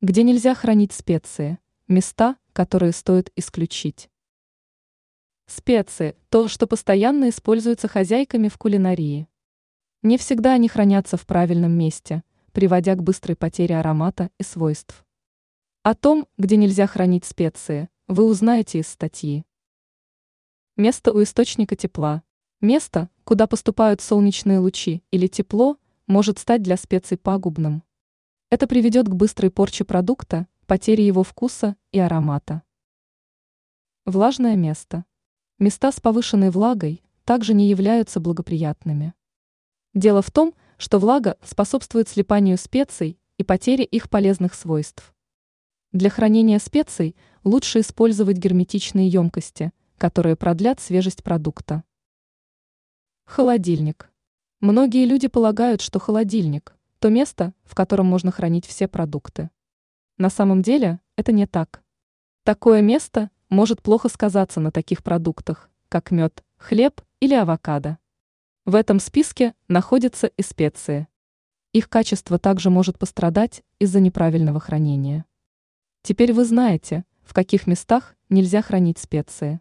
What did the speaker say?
Где нельзя хранить специи. Места, которые стоит исключить. Специи – то, что постоянно используется хозяйками в кулинарии. Не всегда они хранятся в правильном месте, приводя к быстрой потере аромата и свойств. О том, где нельзя хранить специи, вы узнаете из статьи. Место у источника тепла. Место, куда поступают солнечные лучи или тепло, может стать для специй пагубным. Это приведет к быстрой порче продукта, потере его вкуса и аромата. Влажное место. Места с повышенной влагой также не являются благоприятными. Дело в том, что влага способствует слипанию специй и потере их полезных свойств. Для хранения специй лучше использовать герметичные емкости, которые продлят свежесть продукта. Холодильник. Многие люди полагают, что холодильник то место, в котором можно хранить все продукты. На самом деле это не так. Такое место может плохо сказаться на таких продуктах, как мед, хлеб или авокадо. В этом списке находятся и специи. Их качество также может пострадать из-за неправильного хранения. Теперь вы знаете, в каких местах нельзя хранить специи.